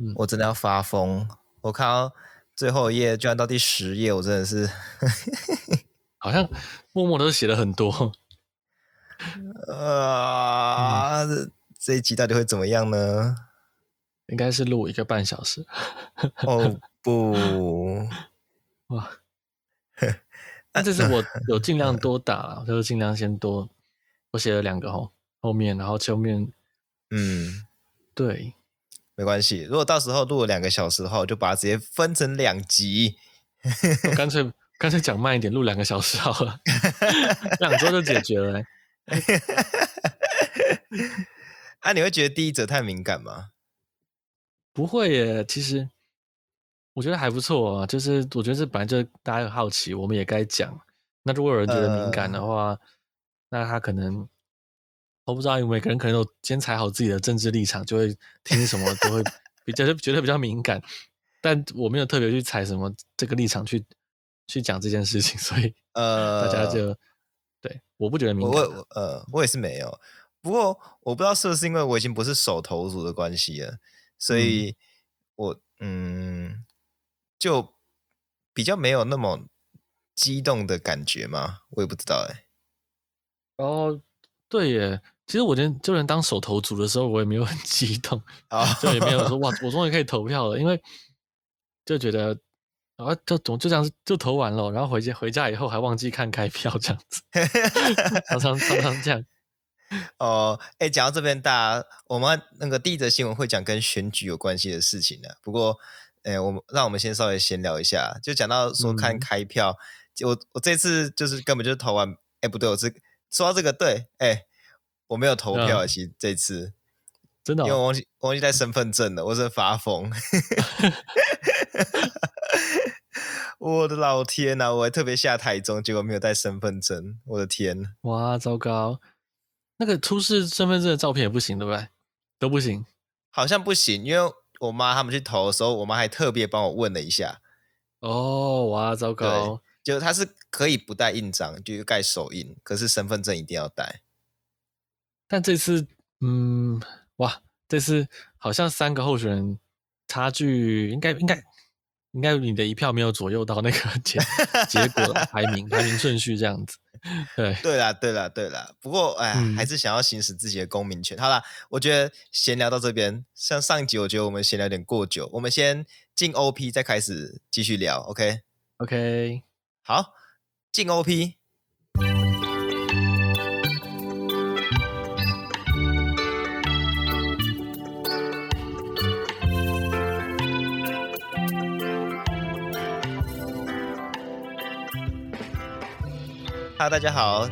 嗯，我真的要发疯。我看到最后一页，居然到第十页，我真的是，好像默默都写了很多。啊、嗯，这一集到底会怎么样呢？应该是录一个半小时。哦不，哇！那这是我有尽量多打，就是尽量先多。我写了两个哦后面，然后前面，嗯，对，没关系。如果到时候录了两个小时的话，我就把它直接分成两集。我干脆 干脆讲慢一点，录两个小时好了，两周就解决了、欸。啊，你会觉得第一则太敏感吗？不会耶，其实我觉得还不错啊。就是我觉得这本来就大家很好奇，我们也该讲。那如果有人觉得敏感的话，呃、那他可能我不知道，因为每个人可能有先踩好自己的政治立场，就会听什么都会 比较觉得比较敏感。但我没有特别去踩什么这个立场去去讲这件事情，所以呃，大家就。对，我不觉得敏感。我呃，我也是没有。不过我不知道是不是因为我已经不是手头族的关系了，所以我嗯，就比较没有那么激动的感觉嘛。我也不知道哎。哦，对耶。其实我觉得就连当手投族的时候，我也没有很激动啊，就也没有说哇，我终于可以投票了，因为就觉得。啊，就总就这样就投完了，然后回家回家以后还忘记看开票，这样子，常常常常这样。哦，哎，讲到这边，大家我们那个第一则新闻会讲跟选举有关系的事情的。不过，哎，我们让我们先稍微闲聊一下，就讲到说看开票，嗯、我我这次就是根本就是投完，哎，不对，我是说到这个对，哎，我没有投票，嗯、其实这次真的、哦，因为我忘记我忘记带身份证了，我是发疯。我的老天呐、啊！我还特别下台中，结果没有带身份证。我的天！哇，糟糕！那个出示身份证的照片也不行，对不对？都不行，好像不行。因为我妈他们去投的时候，我妈还特别帮我问了一下。哦，哇，糟糕！就他是可以不带印章，就盖手印，可是身份证一定要带。但这次，嗯，哇，这次好像三个候选人差距应该应该。应该你的一票没有左右到那个 结结果排名排名顺序这样子，对对啦对啦对啦。不过哎、嗯，还是想要行使自己的公民权。好啦，我觉得闲聊到这边，像上一集我觉得我们闲聊有点过久，我们先进 OP 再开始继续聊。OK OK，好，进 OP。哈喽，大家好，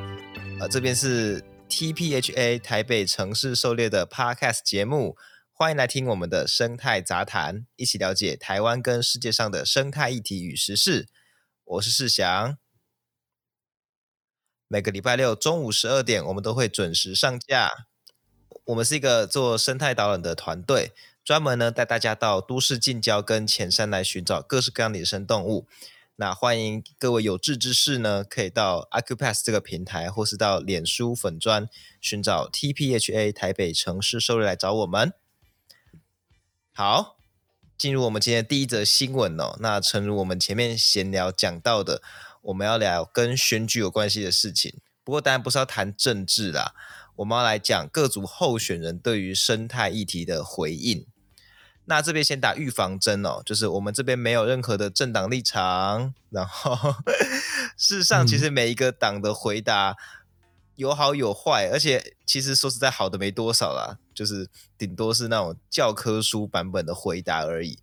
呃，这边是 TPHA 台北城市狩猎的 Podcast 节目，欢迎来听我们的生态杂谈，一起了解台湾跟世界上的生态议题与时事。我是世祥，每个礼拜六中午十二点，我们都会准时上架。我们是一个做生态导览的团队，专门呢带大家到都市近郊跟浅山来寻找各式各样的野生动物。那欢迎各位有志之士呢，可以到 Acupass 这个平台，或是到脸书粉砖寻找 TPHA 台北城市收入来找我们。好，进入我们今天第一则新闻哦。那诚如我们前面闲聊讲到的，我们要聊跟选举有关系的事情。不过当然不是要谈政治啦，我们要来讲各组候选人对于生态议题的回应。那这边先打预防针哦，就是我们这边没有任何的政党立场，然后事实上，其实每一个党的回答有好有坏，而且其实说实在好的没多少啦，就是顶多是那种教科书版本的回答而已。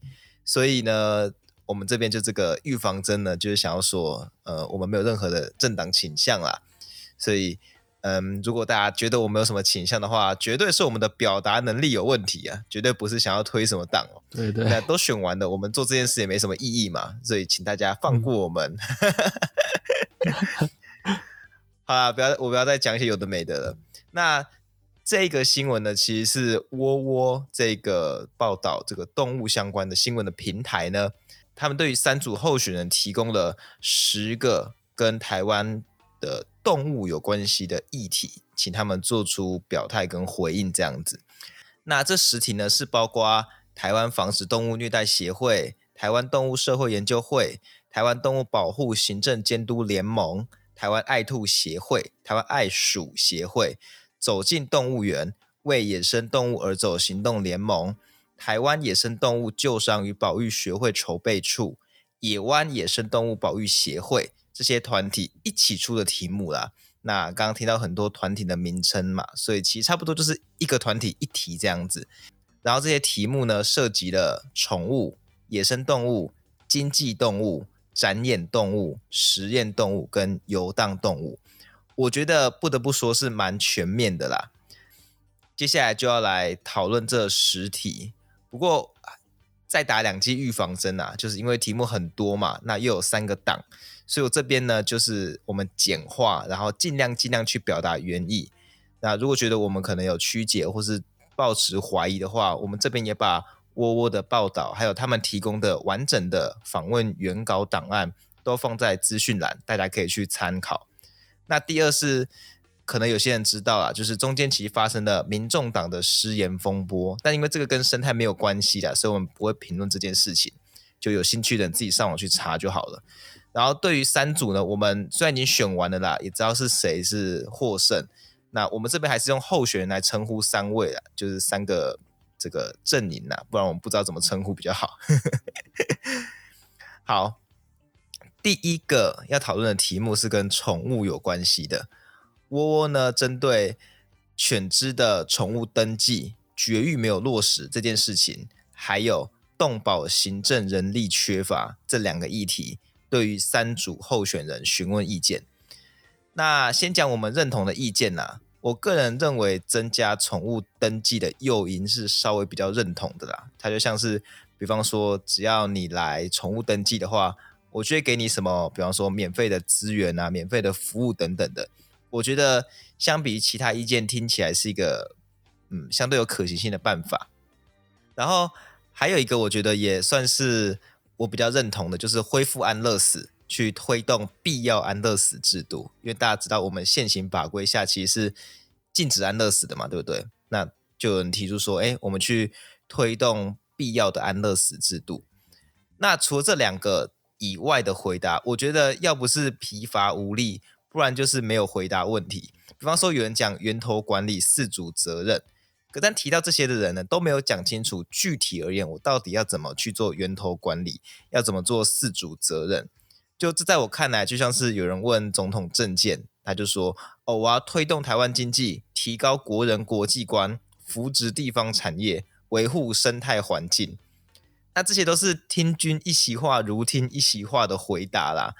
所以呢，我们这边就这个预防针呢，就是想要说，呃，我们没有任何的政党倾向啦，所以。嗯，如果大家觉得我们有什么倾向的话，绝对是我们的表达能力有问题啊，绝对不是想要推什么档哦。对对，那都选完了，我们做这件事也没什么意义嘛，所以请大家放过我们。嗯、好啦，不要，我不要再讲一些有的没的了。那这个新闻呢，其实是窝窝这个报道这个动物相关的新闻的平台呢，他们对于三组候选人提供了十个跟台湾的动物有关系的议题，请他们做出表态跟回应这样子。那这十题呢，是包括台湾防止动物虐待协会、台湾动物社会研究会、台湾动物保护行政监督联盟、台湾爱兔协会、台湾爱鼠协会、走进动物园、为野生动物而走行动联盟、台湾野生动物救伤与保育学会筹备处、野湾野生动物保育协会这些团体一起出的题目啦。那刚刚听到很多团体的名称嘛，所以其实差不多就是一个团体一题这样子。然后这些题目呢，涉及了宠物、野生动物、经济动物、展演动物、实验动物跟游荡动物。我觉得不得不说是蛮全面的啦。接下来就要来讨论这十题，不过再打两剂预防针啊，就是因为题目很多嘛，那又有三个档，所以我这边呢就是我们简化，然后尽量尽量去表达原意。那如果觉得我们可能有曲解或是抱持怀疑的话，我们这边也把窝窝的报道，还有他们提供的完整的访问原稿档案，都放在资讯栏，大家可以去参考。那第二是，可能有些人知道啊，就是中间其实发生了民众党的失言风波，但因为这个跟生态没有关系的，所以我们不会评论这件事情。就有兴趣的人自己上网去查就好了。然后对于三组呢，我们虽然已经选完了啦，也知道是谁是获胜。那我们这边还是用候选人来称呼三位啊，就是三个这个阵营呐，不然我们不知道怎么称呼比较好。好，第一个要讨论的题目是跟宠物有关系的。窝窝呢，针对犬只的宠物登记绝育没有落实这件事情，还有动保行政人力缺乏这两个议题，对于三组候选人询问意见。那先讲我们认同的意见呐。我个人认为增加宠物登记的诱因是稍微比较认同的啦。它就像是，比方说，只要你来宠物登记的话，我就会给你什么，比方说免费的资源啊、免费的服务等等的。我觉得相比其他意见，听起来是一个嗯相对有可行性的办法。然后还有一个，我觉得也算是我比较认同的，就是恢复安乐死。去推动必要安乐死制度，因为大家知道我们现行法规下其实是禁止安乐死的嘛，对不对？那就有人提出说，哎，我们去推动必要的安乐死制度。那除了这两个以外的回答，我觉得要不是疲乏无力，不然就是没有回答问题。比方说有人讲源头管理四主责任，可但提到这些的人呢，都没有讲清楚具体而言，我到底要怎么去做源头管理，要怎么做四主责任。就这在我看来，就像是有人问总统政见，他就说：“哦，我要推动台湾经济，提高国人国际观，扶植地方产业，维护生态环境。”那这些都是听君一席话，如听一席话的回答啦。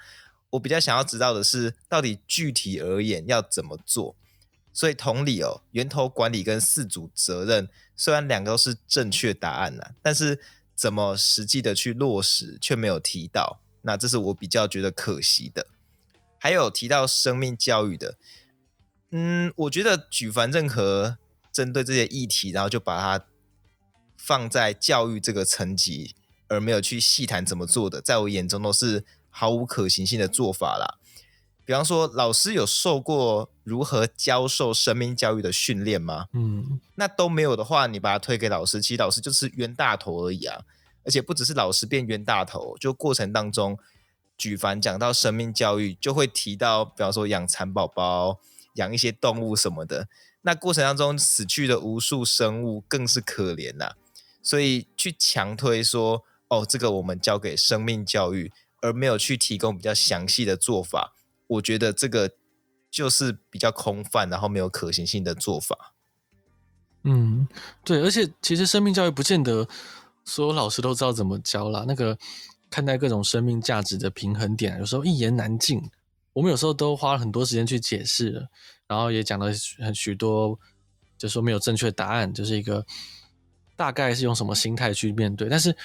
我比较想要知道的是，到底具体而言要怎么做？所以同理哦，源头管理跟四主责任，虽然两个都是正确答案啦，但是怎么实际的去落实，却没有提到。那这是我比较觉得可惜的，还有提到生命教育的，嗯，我觉得举凡任何针对这些议题，然后就把它放在教育这个层级，而没有去细谈怎么做的，在我眼中都是毫无可行性的做法啦。比方说，老师有受过如何教授生命教育的训练吗？嗯，那都没有的话，你把它推给老师，其实老师就是冤大头而已啊。而且不只是老师变冤大头，就过程当中，举凡讲到生命教育，就会提到，比方说养蚕宝宝、养一些动物什么的。那过程当中死去的无数生物更是可怜呐、啊。所以去强推说，哦，这个我们交给生命教育，而没有去提供比较详细的做法，我觉得这个就是比较空泛，然后没有可行性的做法。嗯，对，而且其实生命教育不见得。所有老师都知道怎么教啦。那个看待各种生命价值的平衡点，有时候一言难尽。我们有时候都花了很多时间去解释，然后也讲了很许多，就说没有正确答案，就是一个大概是用什么心态去面对。但是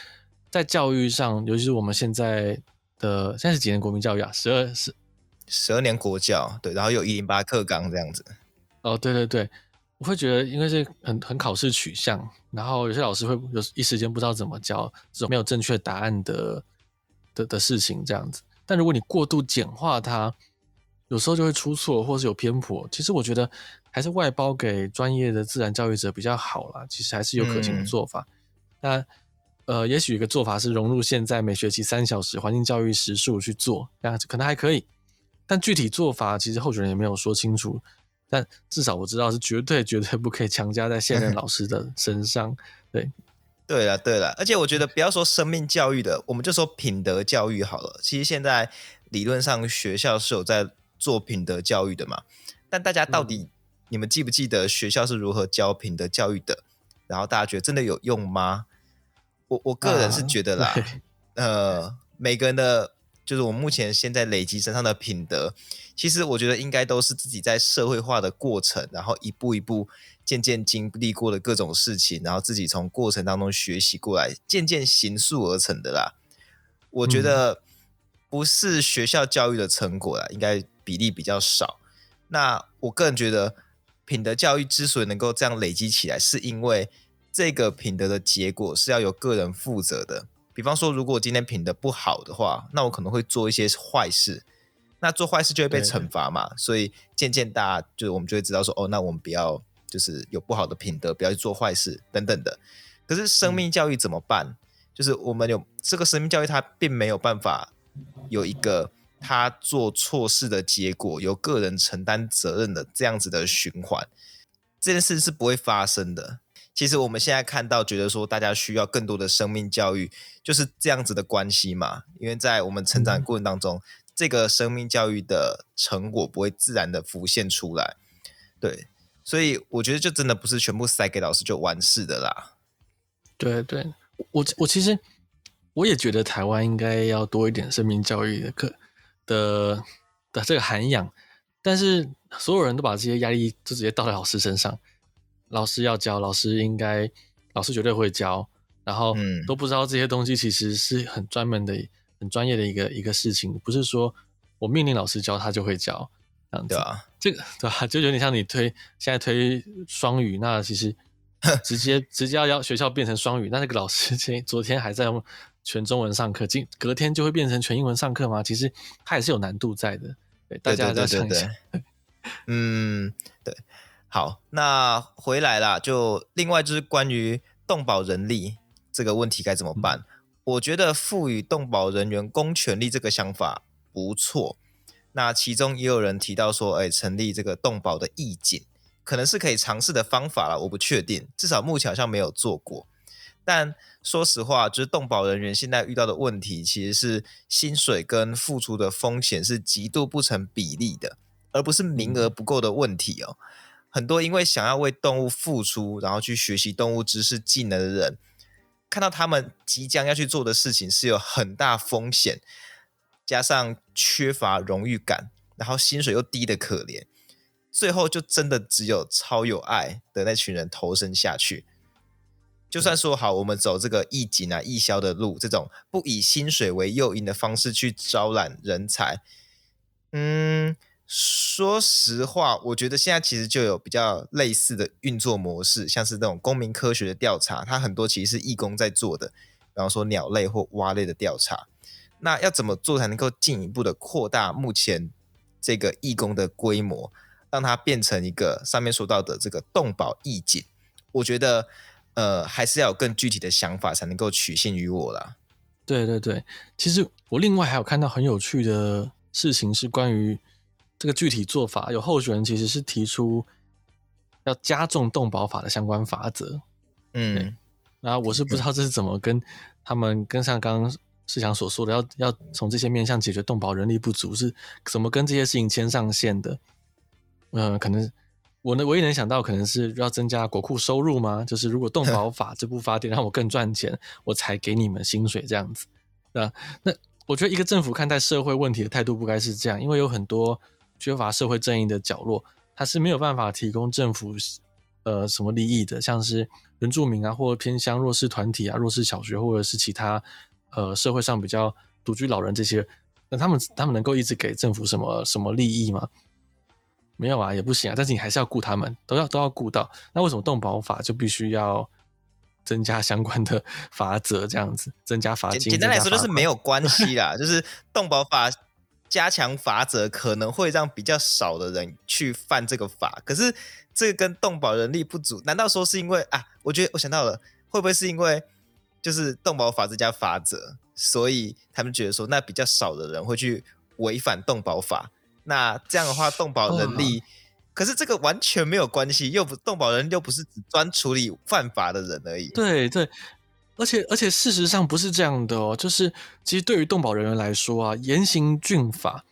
在教育上，尤其是我们现在的现在是几年国民教育啊？十二是十二年国教，对，然后有一零八课纲这样子。哦，对对对。我会觉得，因为是很很考试取向，然后有些老师会有一时间不知道怎么教这种没有正确答案的的的事情，这样子。但如果你过度简化它，有时候就会出错，或是有偏颇。其实我觉得还是外包给专业的自然教育者比较好啦，其实还是有可行的做法。那、嗯、呃，也许一个做法是融入现在每学期三小时环境教育时数去做，这样子可能还可以。但具体做法其实候选人也没有说清楚。但至少我知道是绝对绝对不可以强加在现任老师的身上。对，对了对了，而且我觉得不要说生命教育的，我们就说品德教育好了。其实现在理论上学校是有在做品德教育的嘛。但大家到底、嗯、你们记不记得学校是如何教品德教育的？然后大家觉得真的有用吗？我我个人是觉得啦，啊、呃，每个人的，就是我目前现在累积身上的品德，其实我觉得应该都是自己在社会化的过程，然后一步一步渐渐经历过的各种事情，然后自己从过程当中学习过来，渐渐形塑而成的啦。我觉得不是学校教育的成果啦，应该比例比较少。那我个人觉得，品德教育之所以能够这样累积起来，是因为这个品德的结果是要由个人负责的。比方说，如果我今天品德不好的话，那我可能会做一些坏事，那做坏事就会被惩罚嘛。所以渐渐大家就是我们就会知道说，哦，那我们不要就是有不好的品德，不要去做坏事等等的。可是生命教育怎么办？嗯、就是我们有这个生命教育，它并没有办法有一个。他做错事的结果由个人承担责任的这样子的循环，这件事是不会发生的。其实我们现在看到，觉得说大家需要更多的生命教育，就是这样子的关系嘛。因为在我们成长过程当中，这个生命教育的成果不会自然的浮现出来。对，所以我觉得就真的不是全部塞给老师就完事的啦。对对，我我其实我也觉得台湾应该要多一点生命教育的课。的的这个涵养，但是所有人都把这些压力就直接倒在老师身上。老师要教，老师应该，老师绝对会教，然后都不知道这些东西其实是很专门的、很专业的一个一个事情，不是说我命令老师教他就会教，这样子。对啊，这个对吧？就有点像你推现在推双语，那其实 直接直接要要学校变成双语，那那个老师 前昨天还在用。全中文上课，今隔天就会变成全英文上课吗？其实它也是有难度在的，对，大家要想一下。嗯，对，好，那回来啦，就另外就是关于动保人力这个问题该怎么办？嗯、我觉得赋予动保人员公权力这个想法不错。那其中也有人提到说，哎，成立这个动保的义警，可能是可以尝试的方法啦，我不确定，至少目前好像没有做过。但说实话，就是动保人员现在遇到的问题，其实是薪水跟付出的风险是极度不成比例的，而不是名额不够的问题哦。很多因为想要为动物付出，然后去学习动物知识技能的人，看到他们即将要去做的事情是有很大风险，加上缺乏荣誉感，然后薪水又低的可怜，最后就真的只有超有爱的那群人投身下去。就算说好，我们走这个义警啊、义消的路，这种不以薪水为诱因的方式去招揽人才，嗯，说实话，我觉得现在其实就有比较类似的运作模式，像是那种公民科学的调查，它很多其实是义工在做的，比方说鸟类或蛙类的调查。那要怎么做才能够进一步的扩大目前这个义工的规模，让它变成一个上面说到的这个动保义警？我觉得。呃，还是要有更具体的想法才能够取信于我啦。对对对，其实我另外还有看到很有趣的事情，是关于这个具体做法。有候选人其实是提出要加重动保法的相关法则。嗯，然后我是不知道这是怎么跟他们跟上刚刚世强所说的，要要从这些面向解决动保人力不足，是怎么跟这些事情牵上线的？嗯、呃，可能。我呢，唯一能想到可能是要增加国库收入吗？就是如果动保 法这部法典让我更赚钱，我才给你们薪水这样子。那那我觉得一个政府看待社会问题的态度不该是这样，因为有很多缺乏社会正义的角落，它是没有办法提供政府呃什么利益的，像是原住民啊，或者偏乡弱势团体啊、弱势小学，或者是其他呃社会上比较独居老人这些，那他们他们能够一直给政府什么什么利益吗？没有啊，也不行啊。但是你还是要顾他们，都要都要顾到。那为什么动保法就必须要增加相关的 罚则？这样子增加罚金？简单来说就是没有关系啦，就是动保法加强罚则，可能会让比较少的人去犯这个法。可是这个跟动保人力不足，难道说是因为啊？我觉得我想到了，会不会是因为就是动保法这加法则，所以他们觉得说，那比较少的人会去违反动保法。那这样的话，动保人力，哦、可是这个完全没有关系，又不动保人又不是只专处理犯法的人而已。对对，而且而且事实上不是这样的哦，就是其实对于动保人员来说啊，严刑峻法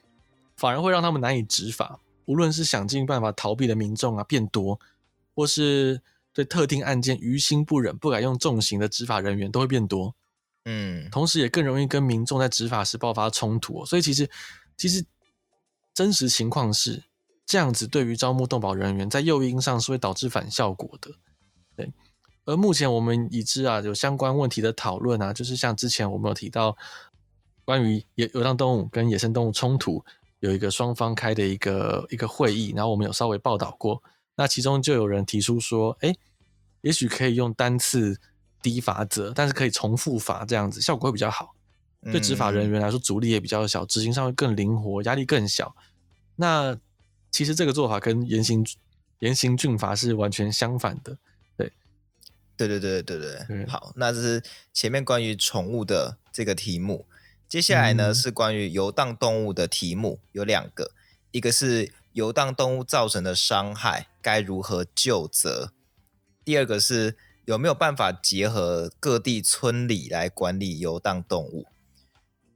反而会让他们难以执法，无论是想尽办法逃避的民众啊变多，或是对特定案件于心不忍、不敢用重刑的执法人员都会变多。嗯，同时也更容易跟民众在执法时爆发冲突哦，所以其实其实。真实情况是这样子，对于招募动保人员，在诱因上是会导致反效果的。对，而目前我们已知啊，有相关问题的讨论啊，就是像之前我们有提到关于野流浪动物跟野生动物冲突，有一个双方开的一个一个会议，然后我们有稍微报道过。那其中就有人提出说，哎，也许可以用单次低罚则，但是可以重复罚，这样子效果会比较好。对执法人员来说，阻力也比较小，执行上会更灵活，压力更小。那其实这个做法跟严刑严刑峻法是完全相反的，对，对对对对。好，那这是前面关于宠物的这个题目，接下来呢、嗯、是关于游荡动物的题目，有两个，一个是游荡动物造成的伤害该如何救责，第二个是有没有办法结合各地村里来管理游荡动物。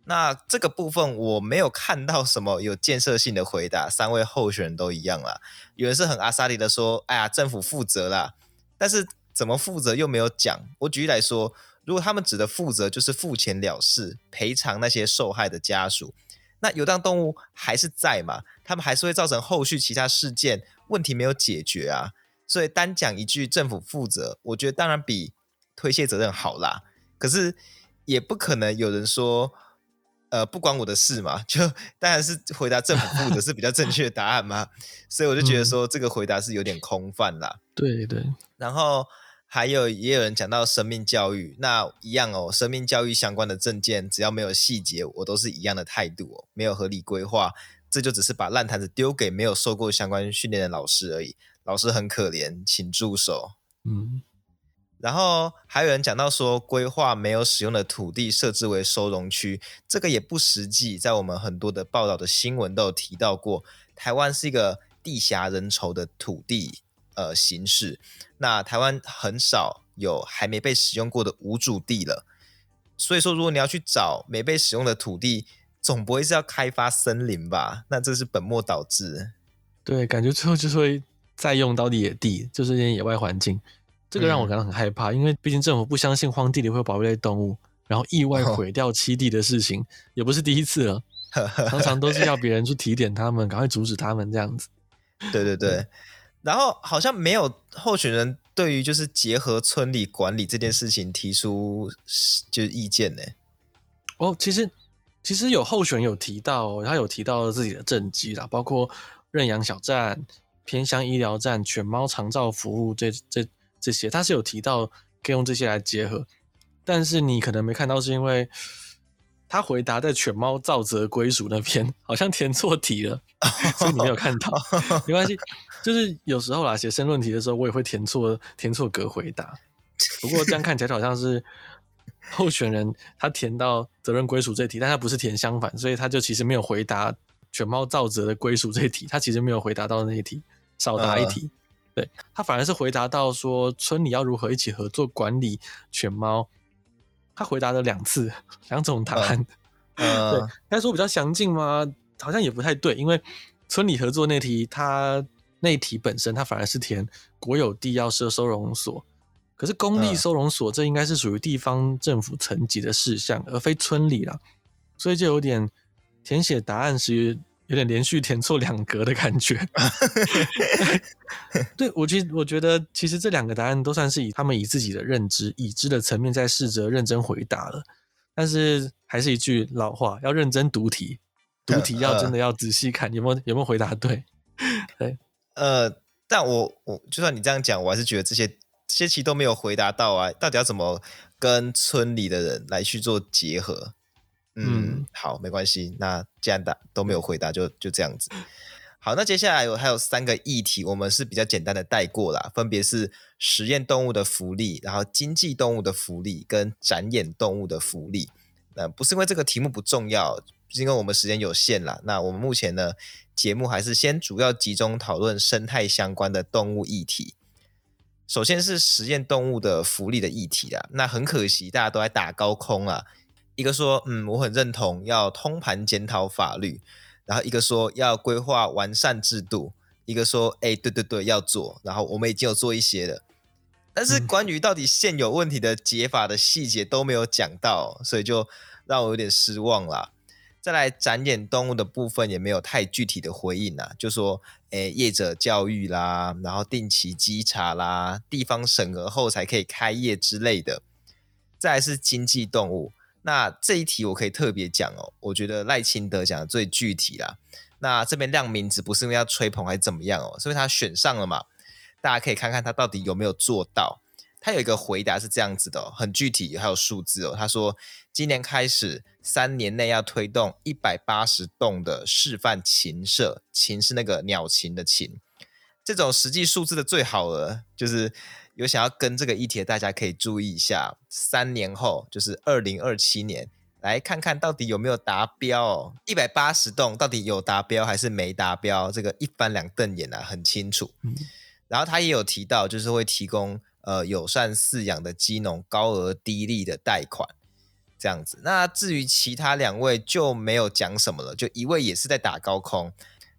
那这个部分我没有看到什么有建设性的回答，三位候选人都一样啦。有人是很阿萨里的说：“哎呀，政府负责啦。”但是怎么负责又没有讲。我举例来说，如果他们指的负责就是付钱了事，赔偿那些受害的家属，那游荡动物还是在嘛？他们还是会造成后续其他事件，问题没有解决啊。所以单讲一句政府负责，我觉得当然比推卸责任好啦。可是也不可能有人说。呃，不关我的事嘛，就当然是回答政府负责是比较正确的答案嘛，所以我就觉得说这个回答是有点空泛啦。对对，然后还有也有人讲到生命教育，那一样哦，生命教育相关的证件只要没有细节，我都是一样的态度哦，没有合理规划，这就只是把烂摊子丢给没有受过相关训练的老师而已，老师很可怜，请住手。嗯。然后还有人讲到说，规划没有使用的土地设置为收容区，这个也不实际。在我们很多的报道的新闻都有提到过，台湾是一个地狭人稠的土地呃形式。那台湾很少有还没被使用过的无主地了，所以说如果你要去找没被使用的土地，总不会是要开发森林吧？那这是本末倒置。对，感觉最后就是会再用到野地，就是一些野外环境。这个让我感到很害怕，嗯、因为毕竟政府不相信荒地里会有保育类动物，然后意外毁掉栖地的事情、哦、也不是第一次了，常常都是要别人去提点他们，赶快阻止他们这样子。对对对，然后好像没有候选人对于就是结合村里管理这件事情提出就是意见呢。哦，其实其实有候选人有提到，他有提到自己的政绩啦，包括认养小站、偏乡医疗站、犬猫长照服务这这。这些他是有提到可以用这些来结合，但是你可能没看到，是因为他回答在犬猫造责归属那边好像填错题了，所以你没有看到。没关系，就是有时候啦，写申论题的时候我也会填错填错格回答。不过这样看起来好像是候选人他填到责任归属这题，但他不是填相反，所以他就其实没有回答犬猫造责的归属这题，他其实没有回答到那一题，少答一题。对，他反而是回答到说村里要如何一起合作管理犬猫，他回答了两次 两种答案，呃、对，该说比较详尽吗？好像也不太对，因为村里合作那题，它那题本身它反而是填国有地要设收容所，可是公立收容所这应该是属于地方政府层级的事项，而非村里啦，所以就有点填写答案时。有点连续填错两格的感觉。对，我其实我觉得，其实这两个答案都算是以他们以自己的认知、已知的层面在试着认真回答了。但是还是一句老话，要认真读题，读题要真的要仔细看，有没有有没有回答对？对，呃，但我我就算你这样讲，我还是觉得这些这些题都没有回答到啊，到底要怎么跟村里的人来去做结合？嗯，好，没关系。那既然答都没有回答，就就这样子。好，那接下来有还有三个议题，我们是比较简单的带过啦，分别是实验动物的福利，然后经济动物的福利跟展演动物的福利。那不是因为这个题目不重要，是因为我们时间有限啦。那我们目前呢，节目还是先主要集中讨论生态相关的动物议题。首先是实验动物的福利的议题啦。那很可惜，大家都在打高空啊。一个说，嗯，我很认同要通盘检讨法律。然后一个说要规划完善制度，一个说哎，对对对，要做。然后我们已经有做一些了，但是关于到底现有问题的解法的细节都没有讲到，所以就让我有点失望啦。再来展演动物的部分也没有太具体的回应啊，就说哎，业者教育啦，然后定期稽查啦，地方审核后才可以开业之类的。再来是经济动物。那这一题我可以特别讲哦，我觉得赖清德讲的最具体啦。那这边亮名字不是因为要吹捧还是怎么样哦，是因为他选上了嘛，大家可以看看他到底有没有做到。他有一个回答是这样子的，很具体，还有数字哦。他说今年开始三年内要推动一百八十栋的示范禽舍，禽是那个鸟禽的禽，这种实际数字的最好了，就是。有想要跟这个议题的，大家可以注意一下，三年后就是二零二七年，来看看到底有没有达标哦。一百八十栋到底有达标还是没达标？这个一翻两瞪眼啊，很清楚。嗯、然后他也有提到，就是会提供呃友善饲养的鸡农高额低利的贷款，这样子。那至于其他两位就没有讲什么了，就一位也是在打高空，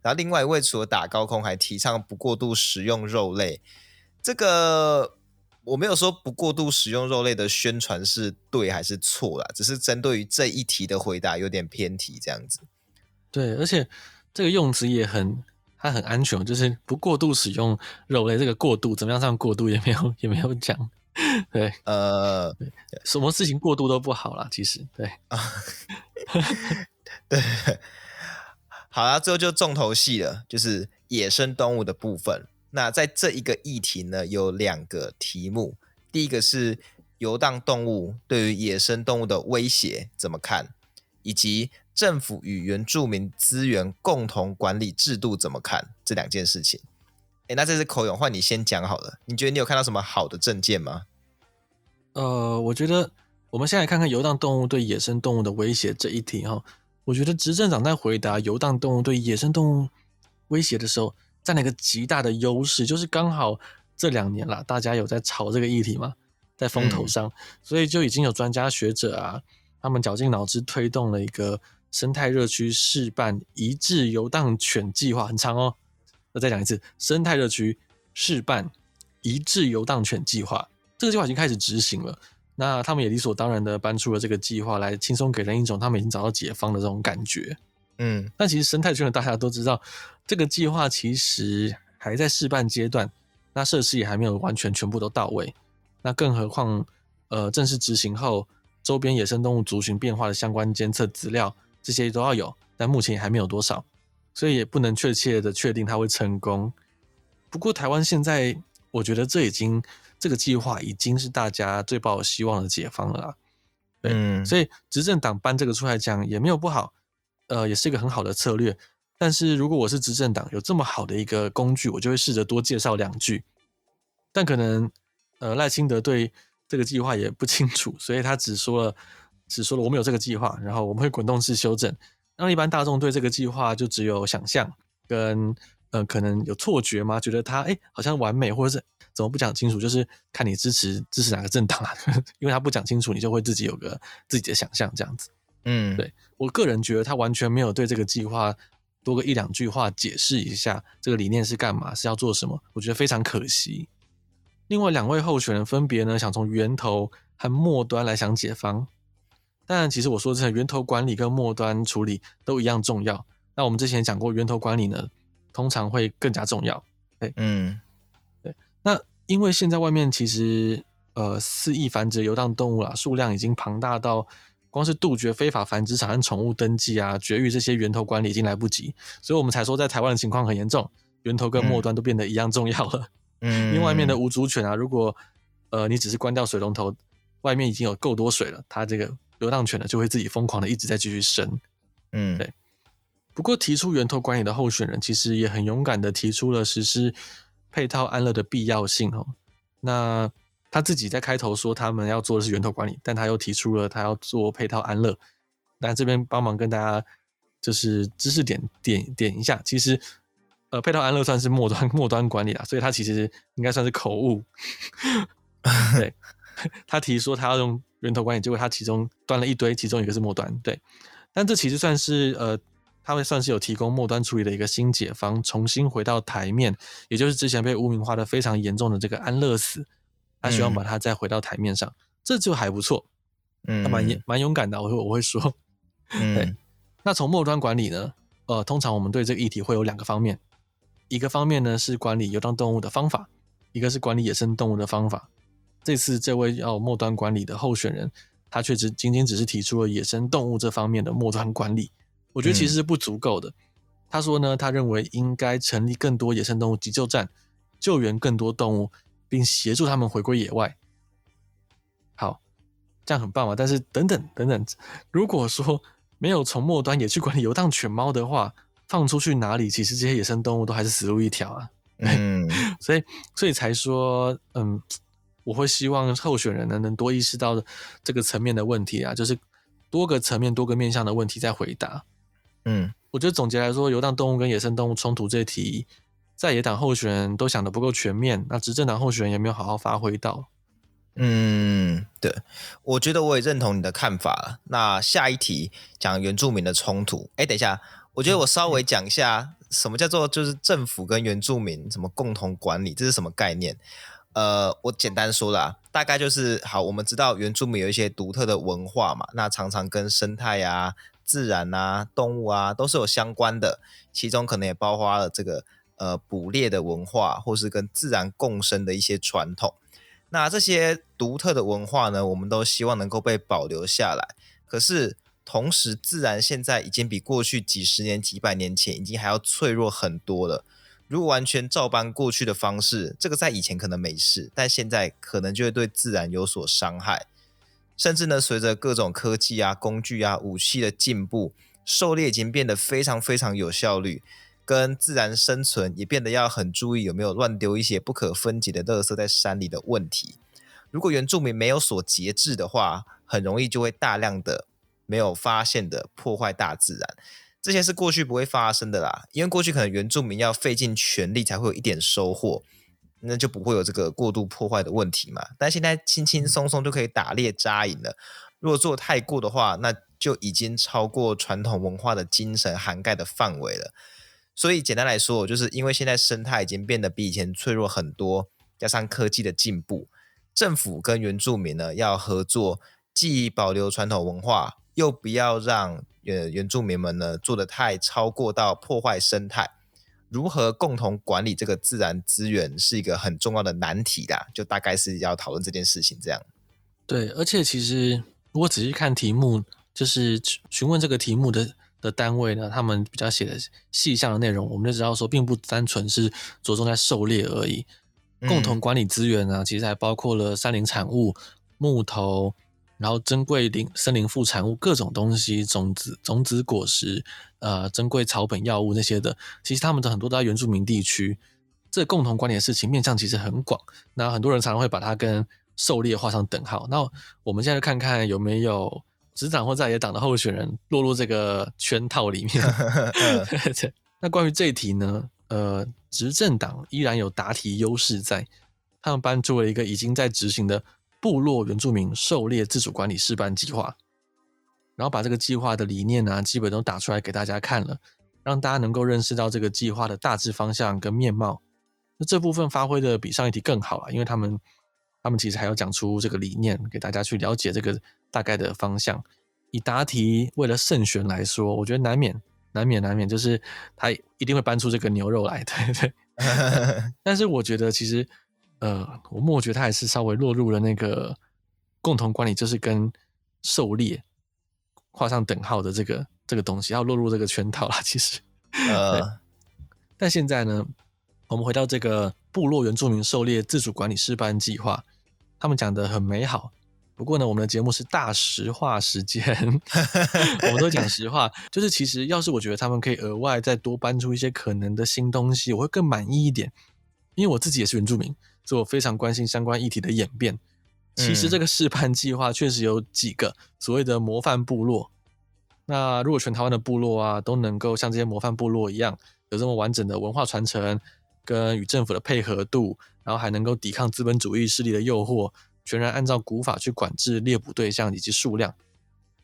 然后另外一位除了打高空，还提倡不过度食用肉类。这个我没有说不过度食用肉类的宣传是对还是错啦，只是针对于这一题的回答有点偏题这样子。对，而且这个用词也很，它很安全，就是不过度使用肉类。这个过度怎么样算过度也没有也没有讲。对，呃对，什么事情过度都不好啦，其实对啊，对，好啦，最后就重头戏了，就是野生动物的部分。那在这一个议题呢，有两个题目。第一个是游荡动物对于野生动物的威胁怎么看，以及政府与原住民资源共同管理制度怎么看这两件事情。诶，那这次口勇换你先讲好了。你觉得你有看到什么好的政见吗？呃，我觉得我们先来看看游荡动物对野生动物的威胁这一题哈。我觉得执政党在回答游荡动物对野生动物威胁的时候，占了一个极大的优势，就是刚好这两年啦，大家有在炒这个议题嘛，在风头上，嗯、所以就已经有专家学者啊，他们绞尽脑汁推动了一个生态热区试办一致游荡犬计划，很长哦。我再讲一次，生态热区试办一致游荡犬计划，这个计划已经开始执行了。那他们也理所当然的搬出了这个计划来，轻松给人一种他们已经找到解放的这种感觉。嗯，但其实生态圈的大家都知道。这个计划其实还在试办阶段，那设施也还没有完全全部都到位。那更何况，呃，正式执行后，周边野生动物族群变化的相关监测资料，这些都要有，但目前也还没有多少，所以也不能确切的确定它会成功。不过，台湾现在，我觉得这已经这个计划已经是大家最抱有希望的解放了啦。对，嗯，所以执政党搬这个出来讲也没有不好，呃，也是一个很好的策略。但是如果我是执政党，有这么好的一个工具，我就会试着多介绍两句。但可能，呃，赖清德对这个计划也不清楚，所以他只说了，只说了我们有这个计划，然后我们会滚动式修正。让一般大众对这个计划就只有想象跟，呃，可能有错觉吗？觉得他哎好像完美，或者是怎么不讲清楚？就是看你支持支持哪个政党啊？因为他不讲清楚，你就会自己有个自己的想象这样子。嗯，对，我个人觉得他完全没有对这个计划。多个一两句话解释一下这个理念是干嘛，是要做什么？我觉得非常可惜。另外两位候选人分别呢，想从源头和末端来想解方。但其实我说的源头管理跟末端处理都一样重要。那我们之前讲过，源头管理呢，通常会更加重要。对，嗯，对。那因为现在外面其实呃肆意繁殖游荡动物啦，数量已经庞大到。光是杜绝非法繁殖场和宠物登记啊，绝育这些源头管理已经来不及，所以我们才说在台湾的情况很严重，源头跟末端都变得一样重要了。嗯，因为外面的无主犬啊，如果呃你只是关掉水龙头，外面已经有够多水了，它这个流浪犬呢就会自己疯狂的一直在继续生。嗯，对。不过提出源头管理的候选人其实也很勇敢的提出了实施配套安乐的必要性哦。那他自己在开头说他们要做的是源头管理，但他又提出了他要做配套安乐。那这边帮忙跟大家就是知识点点点一下，其实呃配套安乐算是末端 末端管理啦，所以他其实应该算是口误。对，他提说他要用源头管理，结果他其中端了一堆，其中一个是末端。对，但这其实算是呃他会算是有提供末端处理的一个新解方，重新回到台面，也就是之前被污名化的非常严重的这个安乐死。他希望把它再回到台面上，嗯、这就还不错，嗯，他蛮蛮勇敢的，我会我会说，嗯，对。那从末端管理呢，呃，通常我们对这个议题会有两个方面，一个方面呢是管理游荡动物的方法，一个是管理野生动物的方法。这次这位要末端管理的候选人，他却只仅仅只是提出了野生动物这方面的末端管理，我觉得其实是不足够的。嗯、他说呢，他认为应该成立更多野生动物急救站，救援更多动物。并协助他们回归野外。好，这样很棒嘛。但是等等等等，如果说没有从末端也去管理游荡犬猫的话，放出去哪里？其实这些野生动物都还是死路一条啊。嗯，所以所以才说，嗯，我会希望候选人呢能多意识到这个层面的问题啊，就是多个层面、多个面向的问题在回答。嗯，我觉得总结来说，游荡动物跟野生动物冲突这题。在野党候选人都想的不够全面，那执政党候选人有没有好好发挥到？嗯，对，我觉得我也认同你的看法了。那下一题讲原住民的冲突。哎，等一下，我觉得我稍微讲一下什么叫做就是政府跟原住民怎么共同管理，这是什么概念？呃，我简单说啦，大概就是好，我们知道原住民有一些独特的文化嘛，那常常跟生态啊、自然啊、动物啊都是有相关的，其中可能也包括了这个。呃，捕猎的文化，或是跟自然共生的一些传统，那这些独特的文化呢，我们都希望能够被保留下来。可是，同时，自然现在已经比过去几十年、几百年前已经还要脆弱很多了。如果完全照搬过去的方式，这个在以前可能没事，但现在可能就会对自然有所伤害。甚至呢，随着各种科技啊、工具啊、武器的进步，狩猎已经变得非常非常有效率。跟自然生存也变得要很注意有没有乱丢一些不可分解的垃圾在山里的问题。如果原住民没有所节制的话，很容易就会大量的没有发现的破坏大自然。这些是过去不会发生的啦，因为过去可能原住民要费尽全力才会有一点收获，那就不会有这个过度破坏的问题嘛。但现在轻轻松松就可以打猎扎营了。如果做太过的话，那就已经超过传统文化的精神涵盖的范围了。所以简单来说，就是因为现在生态已经变得比以前脆弱很多，加上科技的进步，政府跟原住民呢要合作，既保留传统文化，又不要让呃原住民们呢做得太超过到破坏生态。如何共同管理这个自然资源，是一个很重要的难题啦。就大概是要讨论这件事情这样。对，而且其实如果仔细看题目，就是询问这个题目的。的单位呢，他们比较写的细项的内容，我们就知道说，并不单纯是着重在狩猎而已。共同管理资源呢，其实还包括了山林产物、木头，然后珍贵林森林副产物各种东西，种子、种子果实，呃，珍贵草本药物那些的。其实他们的很多都在原住民地区。这共同管理的事情面向其实很广。那很多人常常会把它跟狩猎画上等号。那我们现在看看有没有。执掌或在野党的候选人落入这个圈套里面。那关于这一题呢？呃，执政党依然有答题优势在，他们班出了一个已经在执行的部落原住民狩猎自主管理示范计划，然后把这个计划的理念呢、啊，基本都打出来给大家看了，让大家能够认识到这个计划的大致方向跟面貌。那这部分发挥的比上一题更好了，因为他们他们其实还要讲出这个理念给大家去了解这个。大概的方向，以答题为了胜选来说，我觉得难免、难免、难免，就是他一定会搬出这个牛肉来，对对。但是我觉得其实，呃，我默觉得他还是稍微落入了那个共同管理，就是跟狩猎画上等号的这个这个东西，要落入这个圈套啦。其实，呃，但现在呢，我们回到这个部落原住民狩猎自主管理示范计划，他们讲的很美好。不过呢，我们的节目是大实话时间，我们都讲实话。就是其实要是我觉得他们可以额外再多搬出一些可能的新东西，我会更满意一点。因为我自己也是原住民，所以我非常关心相关议题的演变。其实这个试办计划确实有几个所谓的模范部落。那如果全台湾的部落啊都能够像这些模范部落一样，有这么完整的文化传承跟与政府的配合度，然后还能够抵抗资本主义势力的诱惑，全然按照古法去管制猎捕对象以及数量，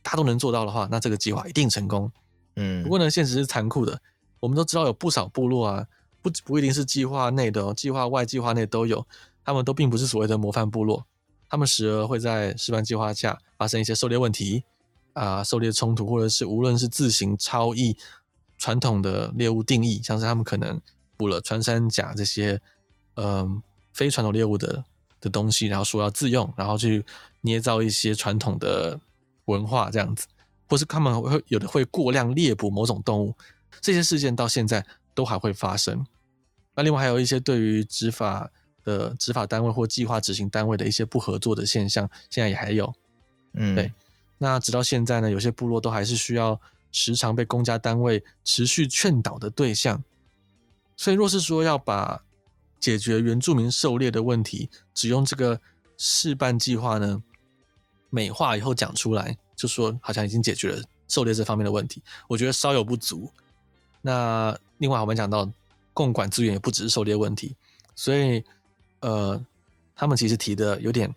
大家都能做到的话，那这个计划一定成功。嗯，不过呢，现实是残酷的。我们都知道有不少部落啊，不不一定是计划内的哦，计划外、计划内都有，他们都并不是所谓的模范部落，他们时而会在示范计划下发生一些狩猎问题啊，狩猎冲突，或者是无论是自行超译传统的猎物定义，像是他们可能捕了穿山甲这些，嗯、非传统猎物的。的东西，然后说要自用，然后去捏造一些传统的文化这样子，或是他们会有的会过量猎捕某种动物，这些事件到现在都还会发生。那另外还有一些对于执法的执法单位或计划执行单位的一些不合作的现象，现在也还有。嗯，对。那直到现在呢，有些部落都还是需要时常被公家单位持续劝导的对象。所以若是说要把解决原住民狩猎的问题，只用这个试办计划呢，美化以后讲出来，就说好像已经解决了狩猎这方面的问题，我觉得稍有不足。那另外我们讲到共管资源也不只是狩猎问题，所以呃，他们其实提的有点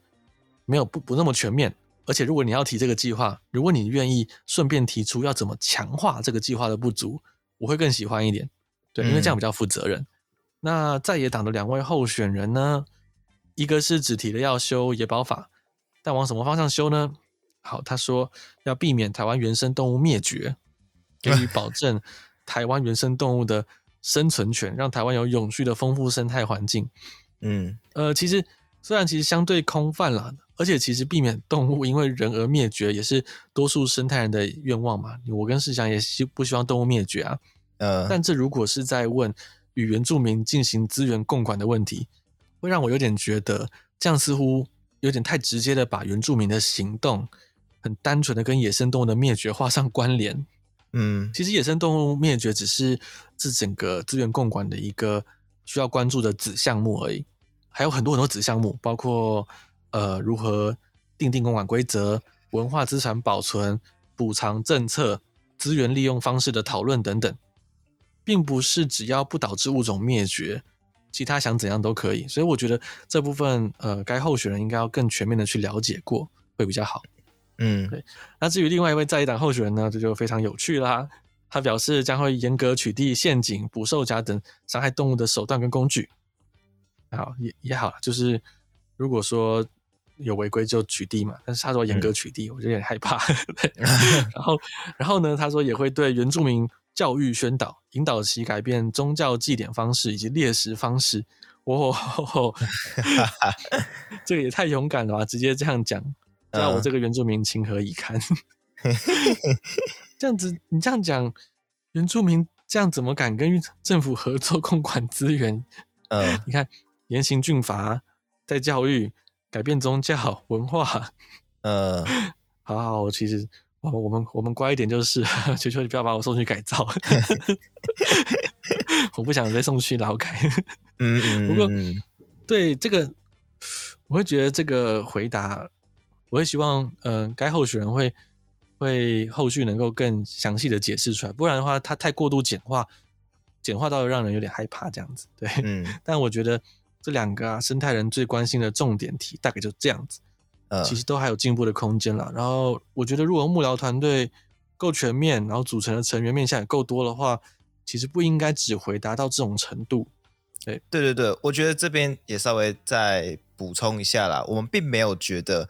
没有不不那么全面。而且如果你要提这个计划，如果你愿意顺便提出要怎么强化这个计划的不足，我会更喜欢一点。对，因为这样比较负责任。嗯那在野党的两位候选人呢？一个是只提了要修野保法，但往什么方向修呢？好，他说要避免台湾原生动物灭绝，给予保证 台湾原生动物的生存权，让台湾有永续的丰富生态环境。嗯，呃，其实虽然其实相对空泛了，而且其实避免动物因为人而灭绝，也是多数生态人的愿望嘛。我跟世祥也希不希望动物灭绝啊。呃，但这如果是在问。与原住民进行资源共管的问题，会让我有点觉得，这样似乎有点太直接的把原住民的行动，很单纯的跟野生动物的灭绝画上关联。嗯，其实野生动物灭绝只是这整个资源共管的一个需要关注的子项目而已，还有很多很多子项目，包括呃如何定定共管规则、文化资产保存、补偿政策、资源利用方式的讨论等等。并不是只要不导致物种灭绝，其他想怎样都可以。所以我觉得这部分，呃，该候选人应该要更全面的去了解过，会比较好。嗯，对。那至于另外一位在野党候选人呢，这就非常有趣啦。他表示将会严格取缔陷阱、捕兽夹等伤害动物的手段跟工具。好，也也好，就是如果说有违规就取缔嘛。但是他说严格取缔，嗯、我就有点害怕。然后，然后呢，他说也会对原住民。教育宣导，引导其改变宗教祭典方式以及猎食方式。哦，这个也太勇敢了吧！直接这样讲，让我这个原住民情何以堪？这样子，你这样讲，原住民这样怎么敢跟政府合作共管资源？嗯，你看严刑峻法，在教育改变宗教文化。嗯，好好，其实。我我们我们乖一点就是，求求你不要把我送去改造，我不想再送去劳改。嗯嗯。不过对这个，我会觉得这个回答，我会希望，嗯、呃，该候选人会会后续能够更详细的解释出来，不然的话，他太过度简化，简化到让人有点害怕这样子。对，嗯。但我觉得这两个啊，生态人最关心的重点题，大概就这样子。呃其实都还有进步的空间了。然后我觉得，如果幕僚团队够全面，然后组成的成员面向也够多的话，其实不应该只回答到这种程度。对对对对，我觉得这边也稍微再补充一下啦。我们并没有觉得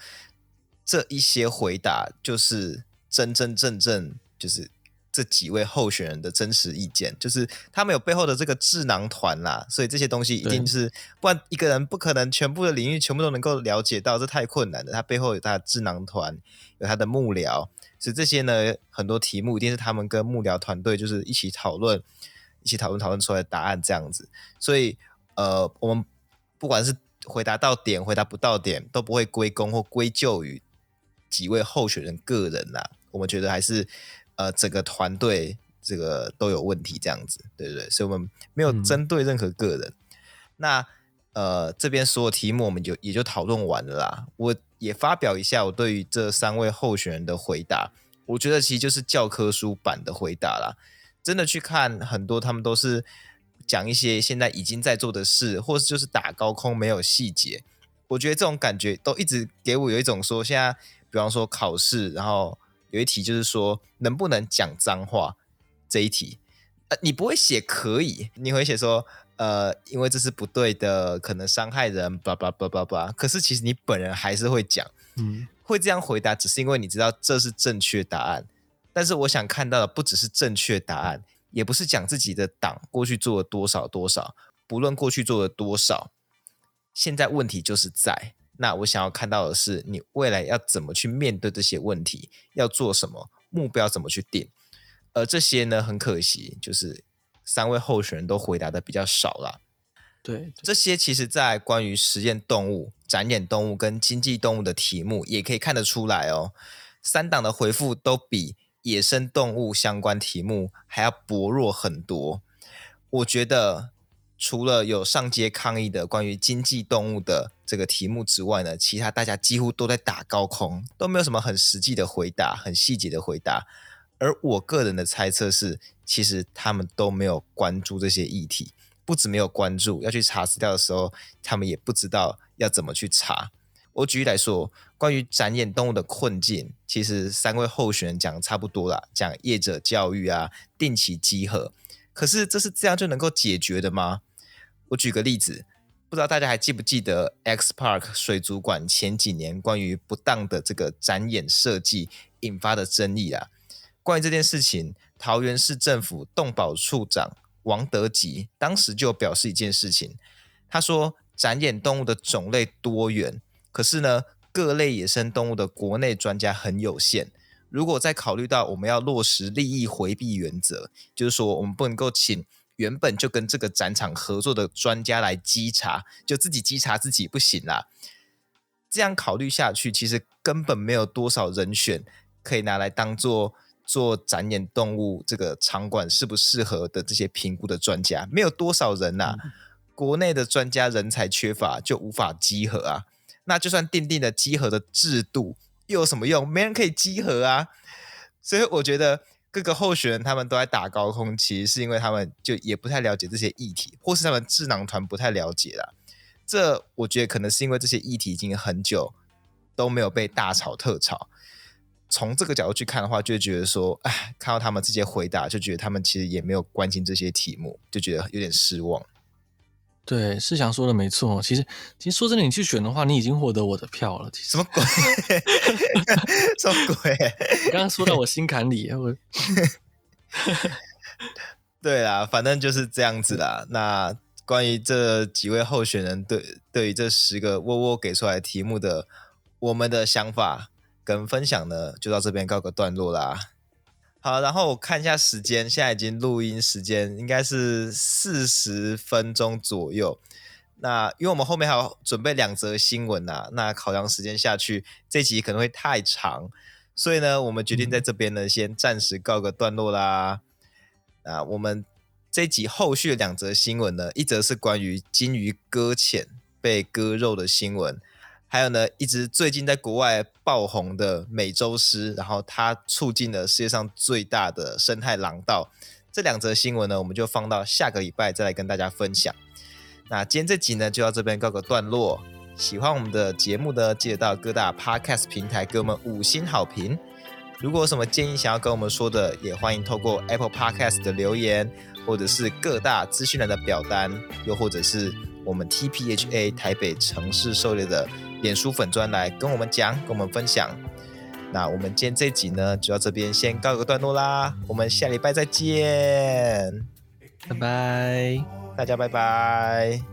这一些回答就是真真正正就是。这几位候选人的真实意见，就是他们有背后的这个智囊团啦，所以这些东西一定是，不然一个人不可能全部的领域全部都能够了解到，这太困难了。他背后有他的智囊团，有他的幕僚，所以这些呢，很多题目一定是他们跟幕僚团队就是一起讨论，一起讨论讨论出来的答案这样子。所以呃，我们不管是回答到点，回答不到点，都不会归功或归咎于几位候选人个人呐，我们觉得还是呃整个团队这个都有问题这样子，对不对？所以我们没有针对任何个人。嗯、那呃这边所有题目我们就也就讨论完了啦。我也发表一下我对于这三位候选人的回答，我觉得其实就是教科书版的回答啦。真的去看很多，他们都是。讲一些现在已经在做的事，或是就是打高空没有细节，我觉得这种感觉都一直给我有一种说，现在比方说考试，然后有一题就是说能不能讲脏话这一题，呃，你不会写可以，你会写说呃，因为这是不对的，可能伤害人，叭叭叭叭叭，可是其实你本人还是会讲，嗯，会这样回答，只是因为你知道这是正确答案，但是我想看到的不只是正确答案。也不是讲自己的党过去做了多少多少，不论过去做了多少，现在问题就是在。那我想要看到的是，你未来要怎么去面对这些问题，要做什么，目标怎么去定。而这些呢，很可惜，就是三位候选人都回答的比较少了。对，对，这些其实在关于实验动物、展演动物跟经济动物的题目，也可以看得出来哦。三党的回复都比。野生动物相关题目还要薄弱很多。我觉得除了有上街抗议的关于经济动物的这个题目之外呢，其他大家几乎都在打高空，都没有什么很实际的回答、很细节的回答。而我个人的猜测是，其实他们都没有关注这些议题，不止没有关注，要去查资料的时候，他们也不知道要怎么去查。我举例来说，关于展演动物的困境，其实三位候选人讲的差不多啦，讲业者教育啊，定期集合。可是这是这样就能够解决的吗？我举个例子，不知道大家还记不记得 X Park 水族馆前几年关于不当的这个展演设计引发的争议啊？关于这件事情，桃园市政府动保处长王德吉当时就表示一件事情，他说展演动物的种类多元。可是呢，各类野生动物的国内专家很有限。如果再考虑到我们要落实利益回避原则，就是说我们不能够请原本就跟这个展场合作的专家来稽查，就自己稽查自己不行啦。这样考虑下去，其实根本没有多少人选可以拿来当做做展演动物这个场馆适不适合的这些评估的专家，没有多少人呐、啊。嗯、国内的专家人才缺乏，就无法稽核啊。那就算订定了稽核的制度，又有什么用？没人可以稽核啊！所以我觉得各个候选人他们都在打高空，其实是因为他们就也不太了解这些议题，或是他们智囊团不太了解啦。这我觉得可能是因为这些议题已经很久都没有被大吵特吵。从这个角度去看的话，就觉得说，哎，看到他们这些回答，就觉得他们其实也没有关心这些题目，就觉得有点失望。对，世祥说的没错。其实，其实说真的，你去选的话，你已经获得我的票了。其实什么鬼？什么鬼？刚刚说到我心坎里，我。对啦，反正就是这样子啦。那关于这几位候选人对对于这十个窝窝给出来的题目的我们的想法跟分享呢，就到这边告个段落啦。好，然后我看一下时间，现在已经录音时间应该是四十分钟左右。那因为我们后面还要准备两则新闻呐、啊，那考量时间下去，这集可能会太长，所以呢，我们决定在这边呢先暂时告个段落啦。啊我们这集后续的两则新闻呢，一则是关于鲸鱼搁浅被割肉的新闻。还有呢，一直最近在国外爆红的美洲狮，然后它促进了世界上最大的生态廊道。这两则新闻呢，我们就放到下个礼拜再来跟大家分享。那今天这集呢，就到这边告个段落。喜欢我们的节目呢，记得到各大 Podcast 平台给我们五星好评。如果有什么建议想要跟我们说的，也欢迎透过 Apple Podcast 的留言，或者是各大资讯栏的表单，又或者是我们 TPHA 台北城市狩猎的。脸书粉砖来跟我们讲，跟我们分享。那我们今天这集呢，就到这边先告一个段落啦。我们下礼拜再见，拜拜，大家拜拜。